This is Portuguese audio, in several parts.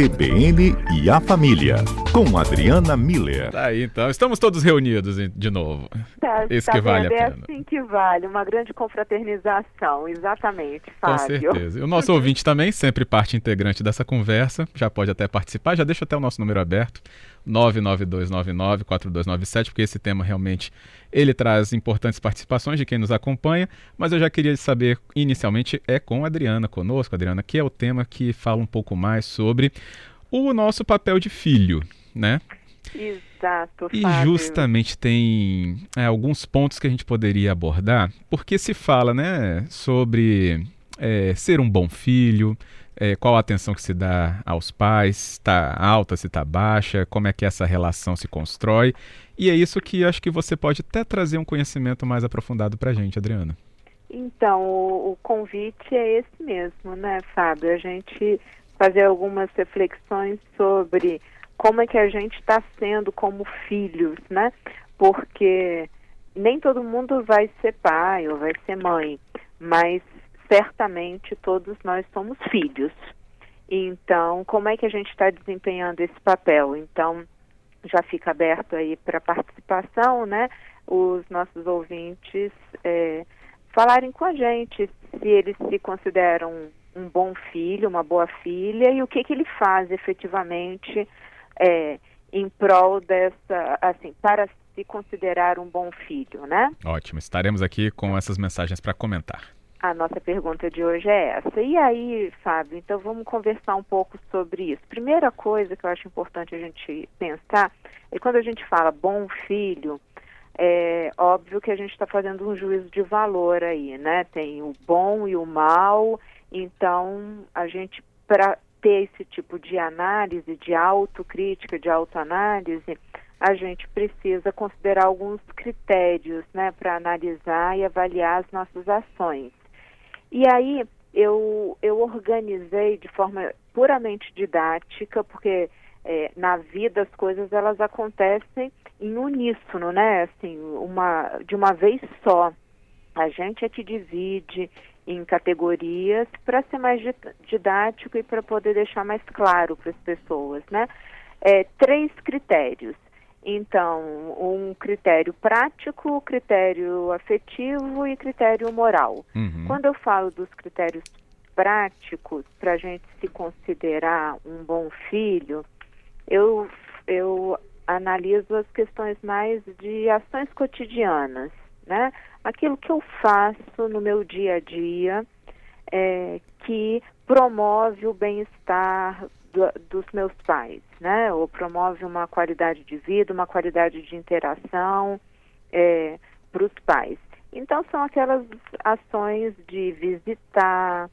CBN e a Família, com Adriana Miller. Tá aí, então. Estamos todos reunidos de novo. Tá, Isso tá que vale vendo? a É pena. assim que vale, uma grande confraternização, exatamente, Com Fábio. certeza. E o nosso ouvinte também, sempre parte integrante dessa conversa, já pode até participar. Já deixa até o nosso número aberto, 992994297, porque esse tema realmente ele traz importantes participações de quem nos acompanha. Mas eu já queria saber, inicialmente, é com a Adriana conosco, Adriana, que é o tema que fala um pouco mais sobre o nosso papel de filho, né? Exato, E Fábio. justamente tem é, alguns pontos que a gente poderia abordar, porque se fala né, sobre é, ser um bom filho, é, qual a atenção que se dá aos pais, se está alta, se está baixa, como é que essa relação se constrói. E é isso que acho que você pode até trazer um conhecimento mais aprofundado para a gente, Adriana. Então, o, o convite é esse mesmo, né, Fábio? A gente fazer algumas reflexões sobre como é que a gente está sendo como filhos, né? Porque nem todo mundo vai ser pai ou vai ser mãe, mas certamente todos nós somos filhos. Então, como é que a gente está desempenhando esse papel? Então, já fica aberto aí para participação, né? Os nossos ouvintes é, falarem com a gente se eles se consideram um bom filho, uma boa filha e o que, que ele faz efetivamente é, em prol dessa, assim, para se considerar um bom filho, né? Ótimo, estaremos aqui com essas mensagens para comentar. A nossa pergunta de hoje é essa. E aí, Fábio, então vamos conversar um pouco sobre isso. Primeira coisa que eu acho importante a gente pensar é quando a gente fala bom filho, é óbvio que a gente está fazendo um juízo de valor aí, né? Tem o bom e o mal, então a gente, para ter esse tipo de análise, de autocrítica, de autoanálise, a gente precisa considerar alguns critérios, né, para analisar e avaliar as nossas ações. E aí eu, eu organizei de forma puramente didática, porque é, na vida as coisas elas acontecem em uníssono, né? Assim, uma, de uma vez só. A gente é que divide em categorias para ser mais didático e para poder deixar mais claro para as pessoas, né? É, três critérios. Então, um critério prático, critério afetivo e critério moral. Uhum. Quando eu falo dos critérios práticos para a gente se considerar um bom filho, eu, eu analiso as questões mais de ações cotidianas, né? Aquilo que eu faço no meu dia a dia é, que promove o bem-estar do, dos meus pais, né? Ou promove uma qualidade de vida, uma qualidade de interação é, para os pais. Então são aquelas ações de visitar,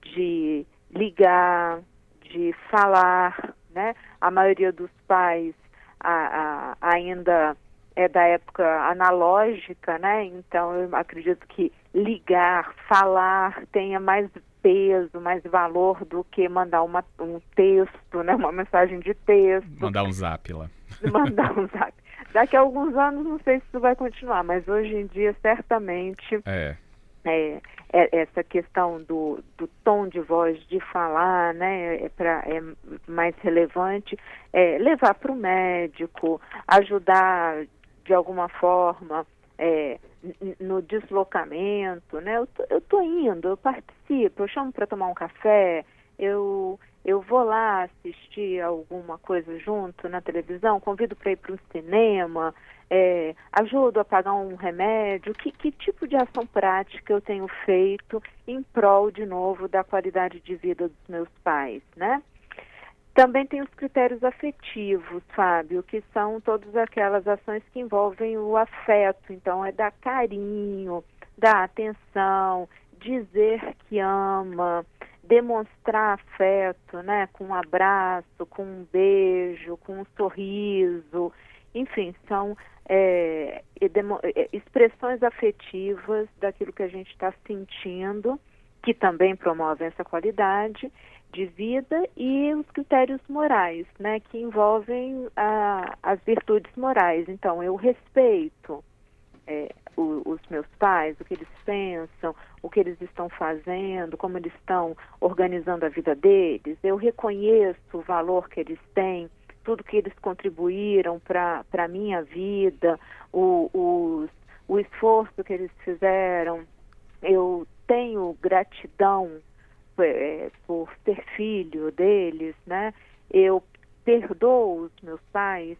de ligar, de falar, né? A maioria dos pais a, a, ainda é da época analógica, né? Então eu acredito que ligar, falar tenha mais peso, mais valor do que mandar uma, um texto, né? Uma mensagem de texto. Mandar um zap lá. Mandar um zap. Daqui a alguns anos não sei se isso vai continuar, mas hoje em dia certamente É. é, é essa questão do, do tom de voz, de falar, né, é, pra, é mais relevante, é, levar para o médico, ajudar de alguma forma é, no deslocamento, né, eu eu tô indo, eu participo, eu chamo para tomar um café, eu, eu vou lá assistir alguma coisa junto na televisão, convido para ir para o cinema, é, ajudo a pagar um remédio, que, que tipo de ação prática eu tenho feito em prol, de novo, da qualidade de vida dos meus pais, né? Também tem os critérios afetivos, Fábio, que são todas aquelas ações que envolvem o afeto. Então, é dar carinho, dar atenção, dizer que ama, demonstrar afeto, né? Com um abraço, com um beijo, com um sorriso. Enfim, são é, é, expressões afetivas daquilo que a gente está sentindo, que também promovem essa qualidade de vida e os critérios morais, né, que envolvem a, as virtudes morais. Então, eu respeito, é, o, os meus pais, o que eles pensam, o que eles estão fazendo, como eles estão organizando a vida deles. Eu reconheço o valor que eles têm, tudo que eles contribuíram para a minha vida, o, o, o esforço que eles fizeram. Eu tenho gratidão é, por ser filho deles, né? Eu perdoo os meus pais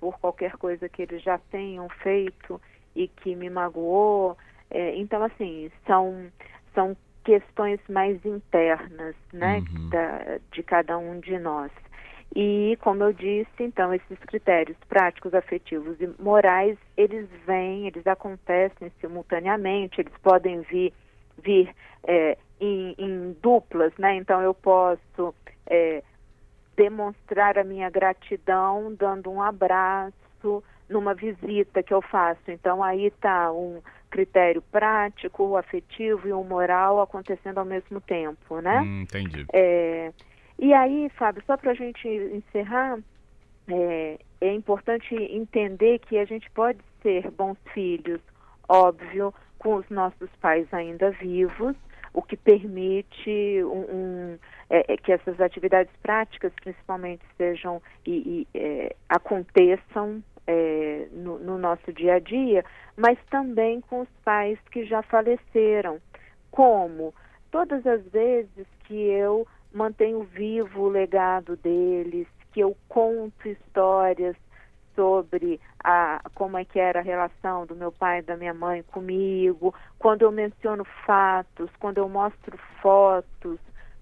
por qualquer coisa que eles já tenham feito e que me magoou. É, então, assim, são, são questões mais internas, né, uhum. da, de cada um de nós. E, como eu disse, então, esses critérios práticos, afetivos e morais, eles vêm, eles acontecem simultaneamente, eles podem vir, vir é, em, em, duplas, né? Então, eu posso é, demonstrar a minha gratidão dando um abraço numa visita que eu faço. Então aí está um critério prático, afetivo e um moral acontecendo ao mesmo tempo, né? Hum, entendi. É, e aí, Fábio, só para a gente encerrar, é, é importante entender que a gente pode ser bons filhos, óbvio, com os nossos pais ainda vivos, o que permite um, um é, é, que essas atividades práticas, principalmente, sejam e, e é, aconteçam é, no, no, nosso dia a dia, mas também com os pais que já faleceram. Como? Todas as vezes que eu mantenho vivo o legado deles, que eu conto histórias sobre a, como é que era a relação do meu pai e da minha mãe comigo, quando eu menciono fatos, quando eu mostro fotos,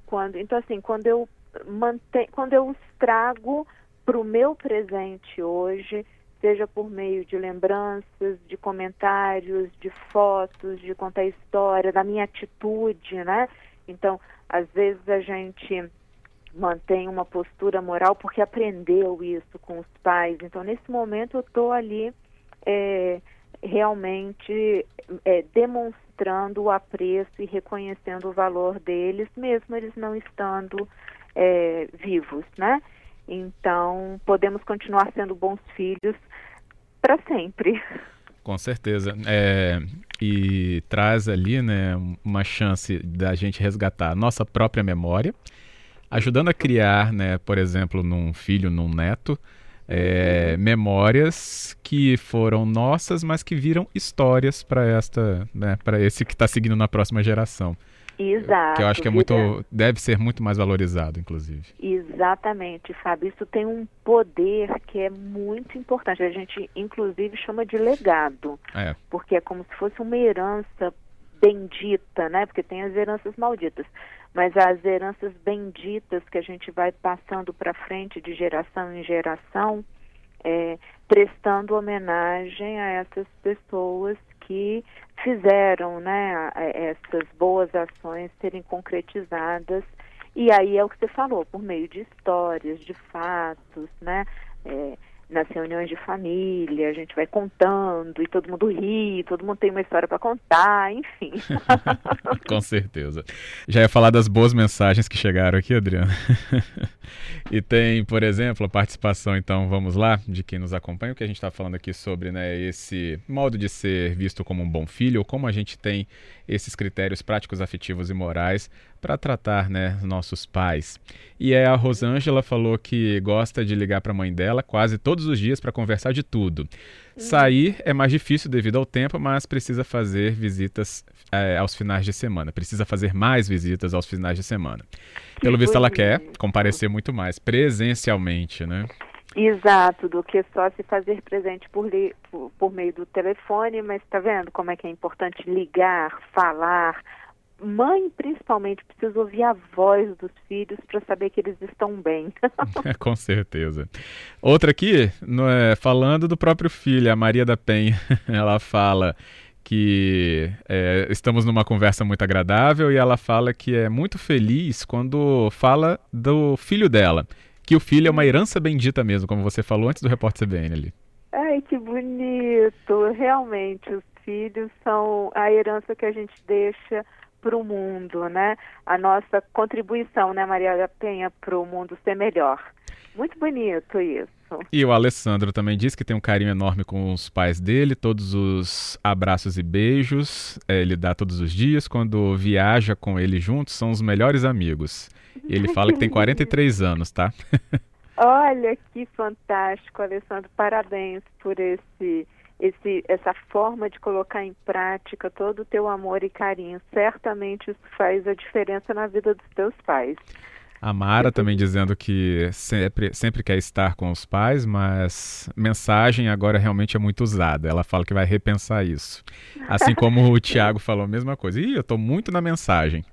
quando então assim quando eu mantenho, quando eu estrago para o meu presente hoje seja por meio de lembranças, de comentários, de fotos, de contar história, da minha atitude, né? Então, às vezes a gente mantém uma postura moral porque aprendeu isso com os pais. Então, nesse momento, eu estou ali é, realmente é, demonstrando o apreço e reconhecendo o valor deles, mesmo eles não estando é, vivos, né? Então, podemos continuar sendo bons filhos para sempre. Com certeza. É, e traz ali né, uma chance da gente resgatar a nossa própria memória, ajudando a criar, né, por exemplo, num filho, num neto, é, memórias que foram nossas, mas que viram histórias para esta, né, para esse que está seguindo na próxima geração. Exato. Que eu acho que é muito, deve ser muito mais valorizado, inclusive. Exatamente, Fábio. Isso tem um poder que é muito importante. A gente, inclusive, chama de legado. É. Porque é como se fosse uma herança bendita, né? Porque tem as heranças malditas. Mas as heranças benditas que a gente vai passando para frente de geração em geração, é, prestando homenagem a essas pessoas que fizeram né, essas boas ações serem concretizadas. E aí é o que você falou, por meio de histórias, de fatos, né? É, nas reuniões de família, a gente vai contando e todo mundo ri, todo mundo tem uma história para contar, enfim. Com certeza. Já ia falar das boas mensagens que chegaram aqui, Adriana. e tem, por exemplo, a participação, então, vamos lá, de quem nos acompanha, o que a gente está falando aqui sobre né, esse modo de ser visto como um bom filho, ou como a gente tem esses critérios práticos, afetivos e morais para tratar né, nossos pais. E é a Rosângela falou que gosta de ligar para a mãe dela quase todos os dias para conversar de tudo. Uhum. Sair é mais difícil devido ao tempo, mas precisa fazer visitas é, aos finais de semana. Precisa fazer mais visitas aos finais de semana. Pelo visto, ela quer comparecer muito mais presencialmente, né? Exato, do que só se fazer presente por, li, por, por meio do telefone, mas está vendo como é que é importante ligar, falar, mãe principalmente precisa ouvir a voz dos filhos para saber que eles estão bem. Com certeza. Outra aqui, é, falando do próprio filho, a Maria da Penha, ela fala que é, estamos numa conversa muito agradável e ela fala que é muito feliz quando fala do filho dela, que o filho é uma herança bendita mesmo, como você falou antes do repórter CBN ali. Ai, que bonito! Realmente, os filhos são a herança que a gente deixa para o mundo, né? A nossa contribuição, né, Maria da Penha, para o mundo ser melhor. Muito bonito isso. E o Alessandro também diz que tem um carinho enorme com os pais dele, todos os abraços e beijos é, ele dá todos os dias. Quando viaja com ele juntos, são os melhores amigos. E ele fala que tem 43 anos, tá? Olha que fantástico, Alessandro. Parabéns por esse, esse, essa forma de colocar em prática todo o teu amor e carinho. Certamente isso faz a diferença na vida dos teus pais. A Mara também dizendo que sempre, sempre quer estar com os pais, mas mensagem agora realmente é muito usada. Ela fala que vai repensar isso. Assim como o Tiago falou a mesma coisa. Ih, eu estou muito na mensagem.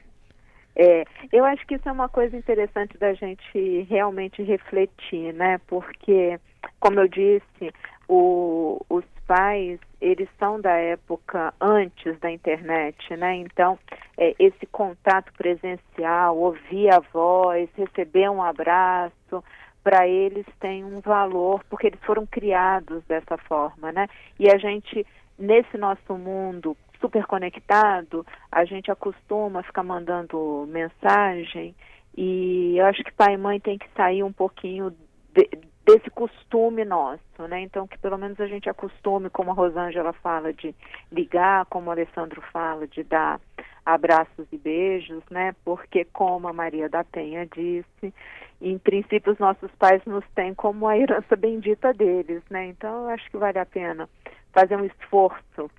É, eu acho que isso é uma coisa interessante da gente realmente refletir, né? Porque, como eu disse, o, os pais, eles são da época antes da internet, né? Então, é, esse contato presencial, ouvir a voz, receber um abraço, para eles tem um valor, porque eles foram criados dessa forma, né? E a gente, nesse nosso mundo super conectado, a gente acostuma ficar mandando mensagem e eu acho que pai e mãe tem que sair um pouquinho de, desse costume nosso, né? Então que pelo menos a gente acostume, como a Rosângela fala, de ligar, como o Alessandro fala, de dar abraços e beijos, né? Porque como a Maria da Penha disse, em princípio os nossos pais nos têm como a herança bendita deles, né? Então eu acho que vale a pena fazer um esforço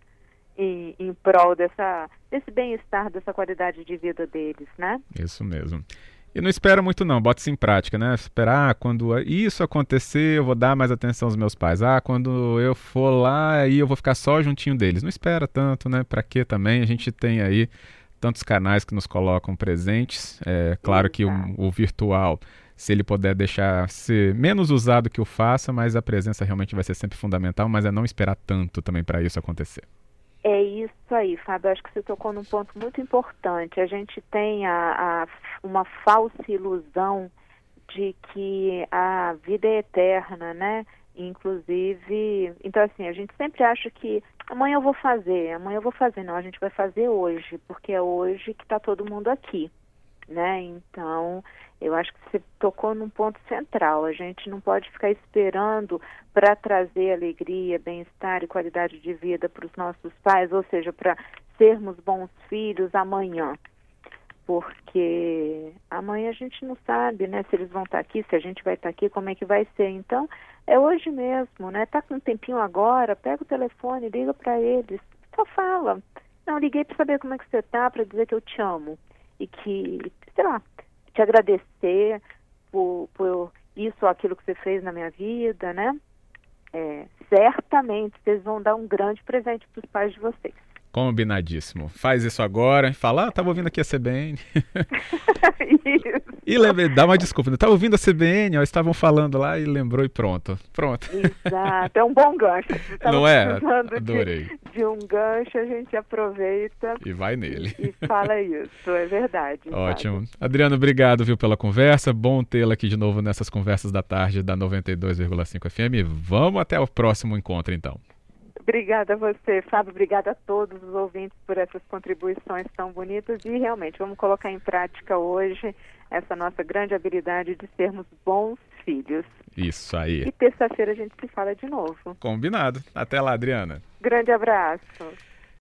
em, em prol dessa, desse bem-estar, dessa qualidade de vida deles, né? Isso mesmo. E não espera muito não, bota isso em prática, né? Esperar ah, quando isso acontecer, eu vou dar mais atenção aos meus pais. Ah, quando eu for lá, aí eu vou ficar só juntinho deles. Não espera tanto, né? Para que também? A gente tem aí tantos canais que nos colocam presentes. É claro que o, o virtual, se ele puder deixar ser menos usado que o faça, mas a presença realmente vai ser sempre fundamental, mas é não esperar tanto também para isso acontecer. É isso aí, Fábio. Acho que você tocou num ponto muito importante. A gente tem a, a, uma falsa ilusão de que a vida é eterna, né? Inclusive, então assim, a gente sempre acha que amanhã eu vou fazer, amanhã eu vou fazer. Não, a gente vai fazer hoje, porque é hoje que está todo mundo aqui, né? Então, eu acho que você tocou num ponto central. A gente não pode ficar esperando para trazer alegria, bem-estar e qualidade de vida para os nossos pais, ou seja, para sermos bons filhos amanhã. Porque amanhã a gente não sabe, né, se eles vão estar tá aqui, se a gente vai estar tá aqui, como é que vai ser. Então, é hoje mesmo, né? Tá com um tempinho agora, pega o telefone, liga para eles, só fala. Não, liguei para saber como é que você tá, para dizer que eu te amo e que, sei lá, te agradecer por, por isso ou aquilo que você fez na minha vida, né? É, certamente vocês vão dar um grande presente para os pais de vocês. Combinadíssimo. Faz isso agora. Fala, ah, tava ouvindo aqui a CBN. e lembrei, dá uma desculpa. Eu tava ouvindo a CBN, ó, estavam falando lá e lembrou e pronto. Pronto. Exato. É um bom gancho. Não é? Adorei. De, de, um gancho, a gente aproveita. E vai nele. E, e fala isso. É verdade. Ótimo. Sabe? Adriano, obrigado, viu, pela conversa. Bom tê-la aqui de novo nessas conversas da tarde da 92,5 FM. Vamos até o próximo encontro, então. Obrigada a você, Fábio. Obrigada a todos os ouvintes por essas contribuições tão bonitas. E realmente, vamos colocar em prática hoje essa nossa grande habilidade de sermos bons filhos. Isso aí. E terça-feira a gente se fala de novo. Combinado. Até lá, Adriana. Grande abraço.